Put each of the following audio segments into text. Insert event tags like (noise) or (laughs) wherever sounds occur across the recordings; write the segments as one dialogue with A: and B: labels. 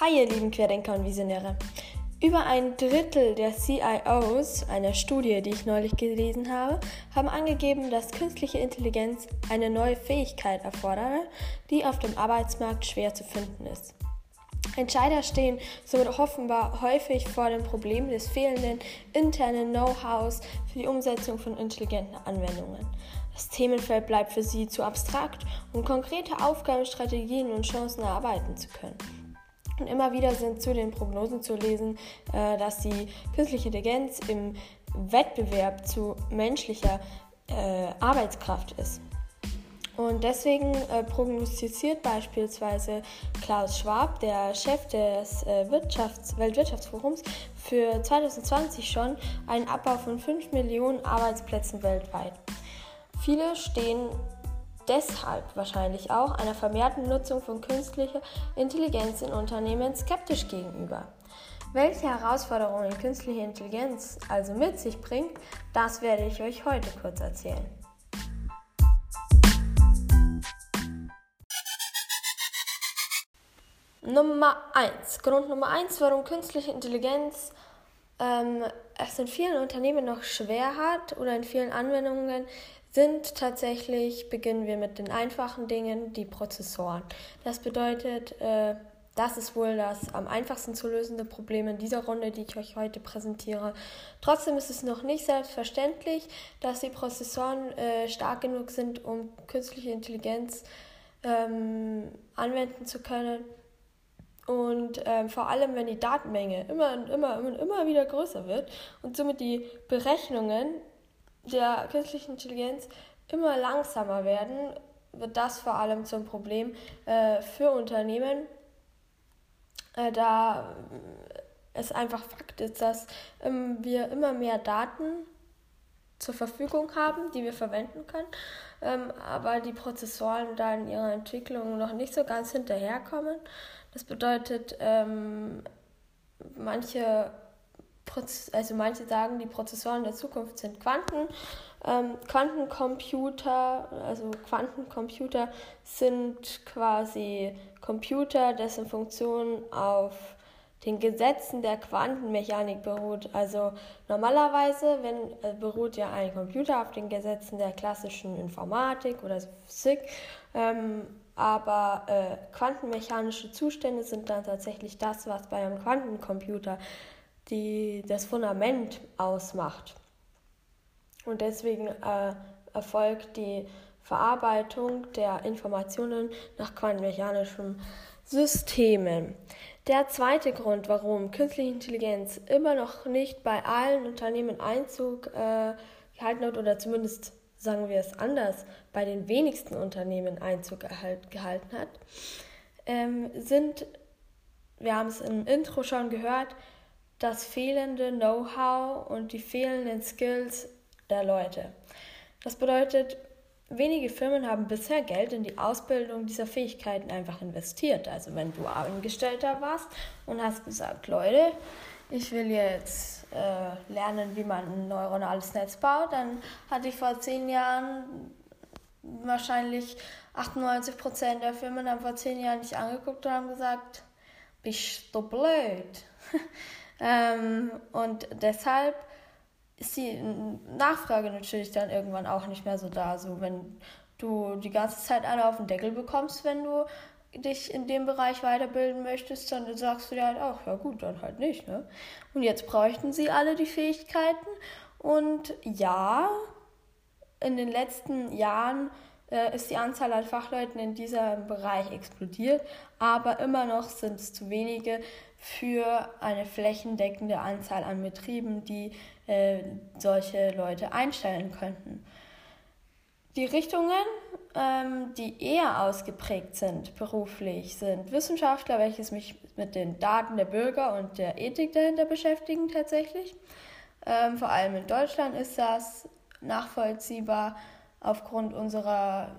A: Hi ihr lieben Querdenker und Visionäre. Über ein Drittel der CIOs einer Studie, die ich neulich gelesen habe, haben angegeben, dass künstliche Intelligenz eine neue Fähigkeit erfordere, die auf dem Arbeitsmarkt schwer zu finden ist. Entscheider stehen somit offenbar häufig vor dem Problem des fehlenden internen Know-hows für die Umsetzung von intelligenten Anwendungen. Das Themenfeld bleibt für sie zu abstrakt, um konkrete Aufgaben, Strategien und Chancen erarbeiten zu können. Und immer wieder sind zu den Prognosen zu lesen, äh, dass die künstliche Intelligenz im Wettbewerb zu menschlicher äh, Arbeitskraft ist. Und deswegen äh, prognostiziert beispielsweise Klaus Schwab, der Chef des äh, Wirtschafts Weltwirtschaftsforums, für 2020 schon einen Abbau von 5 Millionen Arbeitsplätzen weltweit. Viele stehen deshalb wahrscheinlich auch einer vermehrten Nutzung von künstlicher Intelligenz in Unternehmen skeptisch gegenüber. Welche Herausforderungen künstliche Intelligenz also mit sich bringt, das werde ich euch heute kurz erzählen. Nummer 1. Grund Nummer 1, warum künstliche Intelligenz ähm, es in vielen Unternehmen noch schwer hat oder in vielen Anwendungen sind tatsächlich, beginnen wir mit den einfachen Dingen, die Prozessoren. Das bedeutet, äh, das ist wohl das am einfachsten zu lösende Problem in dieser Runde, die ich euch heute präsentiere. Trotzdem ist es noch nicht selbstverständlich, dass die Prozessoren äh, stark genug sind, um künstliche Intelligenz ähm, anwenden zu können. Und ähm, vor allem, wenn die Datenmenge immer und immer und immer wieder größer wird und somit die Berechnungen der künstlichen Intelligenz immer langsamer werden, wird das vor allem zum Problem äh, für Unternehmen, äh, da es einfach Fakt ist, dass ähm, wir immer mehr Daten zur Verfügung haben, die wir verwenden können, ähm, aber die Prozessoren da in ihrer Entwicklung noch nicht so ganz hinterherkommen. Das bedeutet, ähm, manche also manche sagen, die Prozessoren der Zukunft sind Quanten. Ähm, Quantencomputer, also Quantencomputer sind quasi Computer, dessen Funktion auf den Gesetzen der Quantenmechanik beruht. Also normalerweise wenn, äh, beruht ja ein Computer auf den Gesetzen der klassischen Informatik oder Physik, ähm, aber äh, quantenmechanische Zustände sind dann tatsächlich das, was bei einem Quantencomputer die das Fundament ausmacht. Und deswegen äh, erfolgt die Verarbeitung der Informationen nach quantenmechanischen Systemen. Der zweite Grund, warum künstliche Intelligenz immer noch nicht bei allen Unternehmen Einzug äh, gehalten hat, oder zumindest sagen wir es anders, bei den wenigsten Unternehmen Einzug erhalt, gehalten hat, ähm, sind, wir haben es im Intro schon gehört, das fehlende Know-how und die fehlenden Skills der Leute. Das bedeutet, wenige Firmen haben bisher Geld in die Ausbildung dieser Fähigkeiten einfach investiert. Also wenn du Angestellter warst und hast gesagt, Leute, ich will jetzt äh, lernen, wie man ein neuronales Netz baut, dann hatte ich vor zehn Jahren wahrscheinlich 98 Prozent der Firmen haben vor zehn Jahren nicht angeguckt und haben gesagt, bist du blöd. (laughs) Ähm, und deshalb ist die Nachfrage natürlich dann irgendwann auch nicht mehr so da. So, wenn du die ganze Zeit eine auf den Deckel bekommst, wenn du dich in dem Bereich weiterbilden möchtest, dann sagst du dir halt auch, ja gut, dann halt nicht. Ne? Und jetzt bräuchten sie alle die Fähigkeiten. Und ja, in den letzten Jahren äh, ist die Anzahl an Fachleuten in diesem Bereich explodiert, aber immer noch sind es zu wenige für eine flächendeckende Anzahl an Betrieben, die äh, solche Leute einstellen könnten. Die Richtungen, ähm, die eher ausgeprägt sind beruflich, sind Wissenschaftler, welches mich mit den Daten der Bürger und der Ethik dahinter beschäftigen tatsächlich. Ähm, vor allem in Deutschland ist das nachvollziehbar aufgrund unserer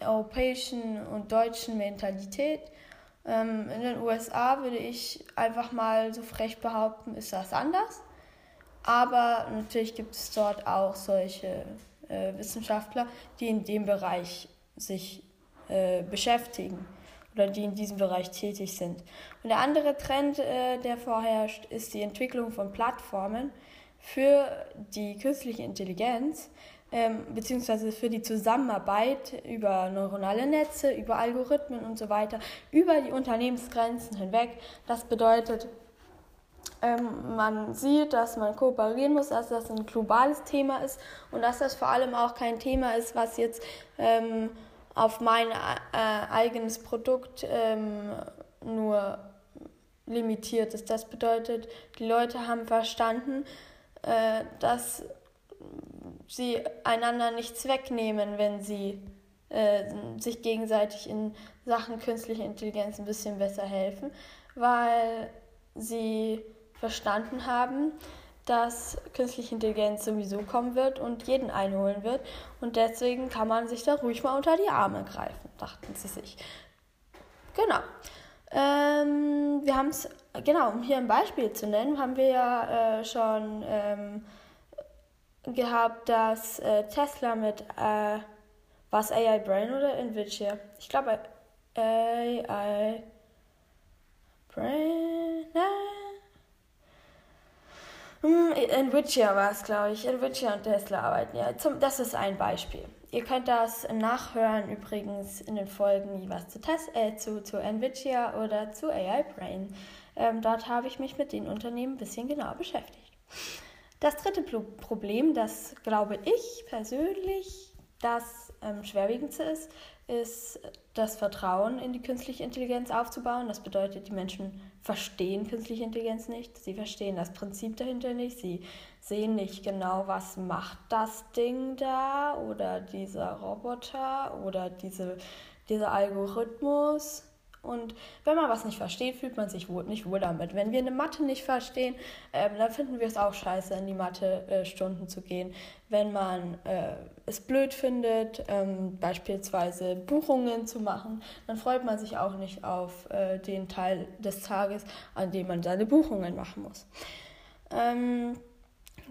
A: europäischen und deutschen Mentalität. Ähm, in den USA würde ich einfach mal so frech behaupten, ist das anders. Aber natürlich gibt es dort auch solche äh, Wissenschaftler, die in dem Bereich sich äh, beschäftigen oder die in diesem Bereich tätig sind. Und der andere Trend, äh, der vorherrscht, ist die Entwicklung von Plattformen für die künstliche Intelligenz, ähm, beziehungsweise für die Zusammenarbeit über neuronale Netze, über Algorithmen und so weiter, über die Unternehmensgrenzen hinweg. Das bedeutet, ähm, man sieht, dass man kooperieren muss, dass das ein globales Thema ist und dass das vor allem auch kein Thema ist, was jetzt ähm, auf mein äh, eigenes Produkt ähm, nur limitiert ist. Das bedeutet, die Leute haben verstanden, äh, dass sie einander nichts wegnehmen, wenn sie äh, sich gegenseitig in Sachen künstliche Intelligenz ein bisschen besser helfen, weil sie verstanden haben, dass künstliche Intelligenz sowieso kommen wird und jeden einholen wird. Und deswegen kann man sich da ruhig mal unter die Arme greifen, dachten sie sich. Genau. Ähm, wir haben es, genau, um hier ein Beispiel zu nennen, haben wir ja äh, schon ähm, gehabt, dass äh, Tesla mit, äh, was AI Brain oder Nvidia? Ich glaube AI Brain, nein. Hm, Nvidia war es, glaube ich. Nvidia und Tesla arbeiten ja. Zum, das ist ein Beispiel. Ihr könnt das nachhören übrigens in den Folgen was zu, Tes äh, zu, zu Nvidia oder zu AI Brain. Ähm, dort habe ich mich mit den Unternehmen ein bisschen genauer beschäftigt. Das dritte Problem, das glaube ich persönlich das ähm, schwerwiegendste ist, ist das Vertrauen in die künstliche Intelligenz aufzubauen. Das bedeutet, die Menschen verstehen künstliche Intelligenz nicht, sie verstehen das Prinzip dahinter nicht, sie sehen nicht genau, was macht das Ding da oder dieser Roboter oder diese, dieser Algorithmus. Und wenn man was nicht versteht, fühlt man sich wohl, nicht wohl damit. Wenn wir eine Mathe nicht verstehen, ähm, dann finden wir es auch scheiße, in die Mathe-Stunden äh, zu gehen. Wenn man äh, es blöd findet, ähm, beispielsweise Buchungen zu machen, dann freut man sich auch nicht auf äh, den Teil des Tages, an dem man seine Buchungen machen muss. Ähm,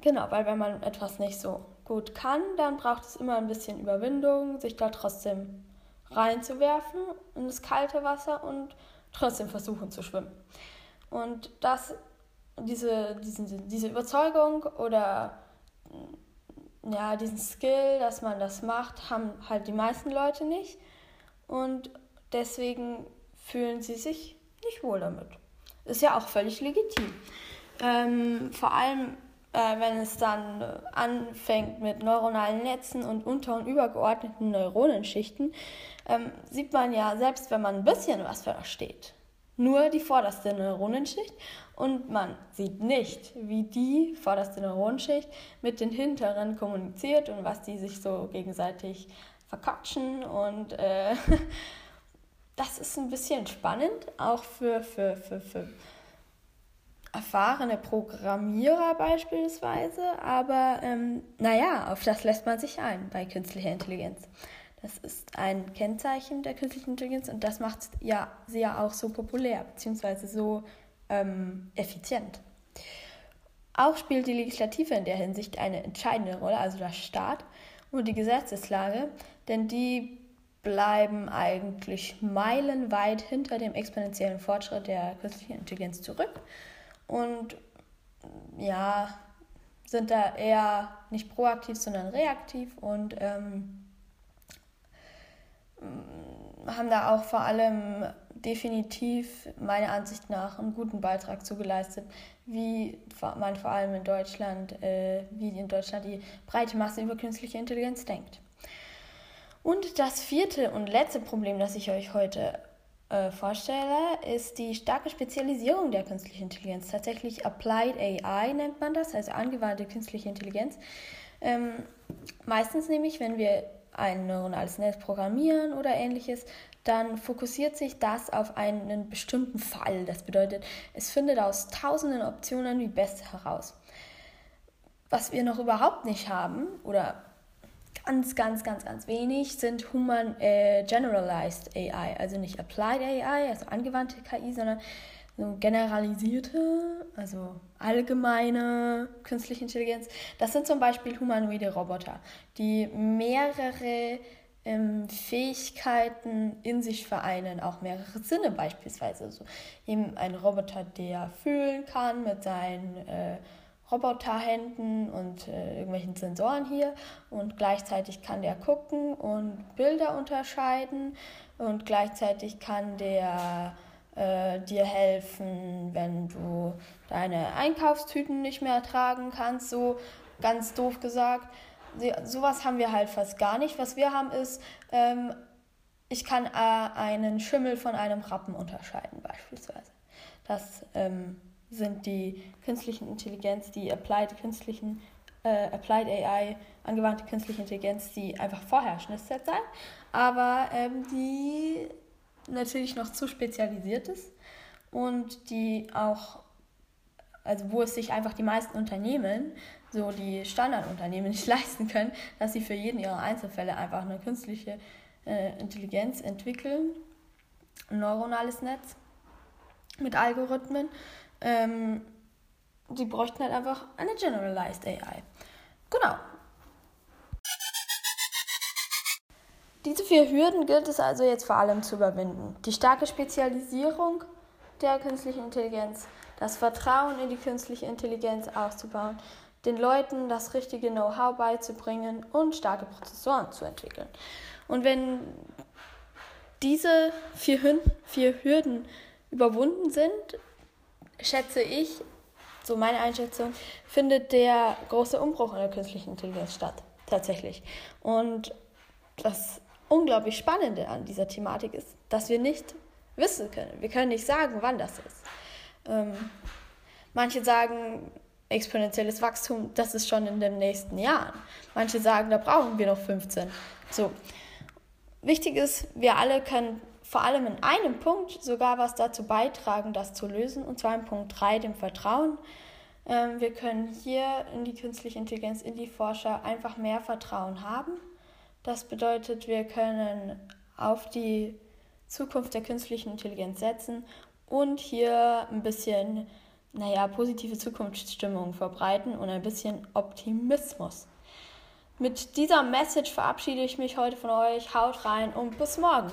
A: genau, weil wenn man etwas nicht so gut kann, dann braucht es immer ein bisschen Überwindung, sich da trotzdem reinzuwerfen in das kalte Wasser und trotzdem versuchen zu schwimmen. Und das, diese, diese, diese Überzeugung oder ja, diesen Skill, dass man das macht, haben halt die meisten Leute nicht. Und deswegen fühlen sie sich nicht wohl damit. Ist ja auch völlig legitim. Ähm, vor allem äh, wenn es dann anfängt mit neuronalen Netzen und unter- und übergeordneten Neuronenschichten, ähm, sieht man ja, selbst wenn man ein bisschen was versteht, nur die vorderste Neuronenschicht und man sieht nicht, wie die vorderste Neuronenschicht mit den hinteren kommuniziert und was die sich so gegenseitig verquatschen und äh, (laughs) das ist ein bisschen spannend, auch für, für, für, für erfahrene Programmierer beispielsweise, aber ähm, naja, auf das lässt man sich ein bei künstlicher Intelligenz. Das ist ein Kennzeichen der künstlichen Intelligenz und das macht ja, sie ja auch so populär bzw. so ähm, effizient. Auch spielt die Legislative in der Hinsicht eine entscheidende Rolle, also der Staat und die Gesetzeslage, denn die bleiben eigentlich meilenweit hinter dem exponentiellen Fortschritt der künstlichen Intelligenz zurück und ja, sind da eher nicht proaktiv, sondern reaktiv und ähm, haben da auch vor allem definitiv meiner Ansicht nach einen guten Beitrag zu geleistet, wie man vor allem in Deutschland, äh, wie in Deutschland die breite Masse über künstliche Intelligenz denkt. Und das vierte und letzte Problem, das ich euch heute äh, vorstelle, ist die starke Spezialisierung der künstlichen Intelligenz. Tatsächlich Applied AI nennt man das, also angewandte künstliche Intelligenz. Ähm, meistens nämlich, wenn wir ein neuronales Netz programmieren oder ähnliches, dann fokussiert sich das auf einen bestimmten Fall. Das bedeutet, es findet aus tausenden Optionen die beste heraus. Was wir noch überhaupt nicht haben oder ganz, ganz, ganz, ganz wenig sind Human äh, Generalized AI, also nicht Applied AI, also angewandte KI, sondern so generalisierte, also allgemeine künstliche Intelligenz. Das sind zum Beispiel humanoide Roboter, die mehrere ähm, Fähigkeiten in sich vereinen, auch mehrere Sinne beispielsweise. Also eben ein Roboter, der fühlen kann mit seinen äh, Roboterhänden und äh, irgendwelchen Sensoren hier und gleichzeitig kann der gucken und Bilder unterscheiden und gleichzeitig kann der äh, dir helfen, wenn du deine Einkaufstüten nicht mehr tragen kannst, so ganz doof gesagt. Sowas haben wir halt fast gar nicht. Was wir haben ist, ähm, ich kann äh, einen Schimmel von einem Rappen unterscheiden beispielsweise. Das ähm, sind die künstlichen Intelligenz, die applied künstlichen äh, applied AI, angewandte künstliche Intelligenz, die einfach vorherrschend ist derzeit, aber ähm, die natürlich noch zu spezialisiert ist und die auch, also wo es sich einfach die meisten Unternehmen, so die Standardunternehmen (laughs) nicht leisten können, dass sie für jeden ihrer Einzelfälle einfach eine künstliche äh, Intelligenz entwickeln, ein neuronales Netz mit Algorithmen ähm, die bräuchten halt einfach eine Generalized AI. Genau. Diese vier Hürden gilt es also jetzt vor allem zu überwinden. Die starke Spezialisierung der künstlichen Intelligenz, das Vertrauen in die künstliche Intelligenz auszubauen, den Leuten das richtige Know-how beizubringen und starke Prozessoren zu entwickeln. Und wenn diese vier, vier Hürden überwunden sind, schätze ich, so meine Einschätzung, findet der große Umbruch in der künstlichen Intelligenz statt. Tatsächlich. Und das unglaublich Spannende an dieser Thematik ist, dass wir nicht wissen können. Wir können nicht sagen, wann das ist. Ähm, manche sagen, exponentielles Wachstum, das ist schon in den nächsten Jahren. Manche sagen, da brauchen wir noch 15. So. Wichtig ist, wir alle können vor allem in einem Punkt sogar was dazu beitragen, das zu lösen, und zwar in Punkt 3, dem Vertrauen. Ähm, wir können hier in die künstliche Intelligenz, in die Forscher einfach mehr Vertrauen haben. Das bedeutet, wir können auf die Zukunft der künstlichen Intelligenz setzen und hier ein bisschen, naja, positive Zukunftsstimmung verbreiten und ein bisschen Optimismus. Mit dieser Message verabschiede ich mich heute von euch. Haut rein und bis morgen.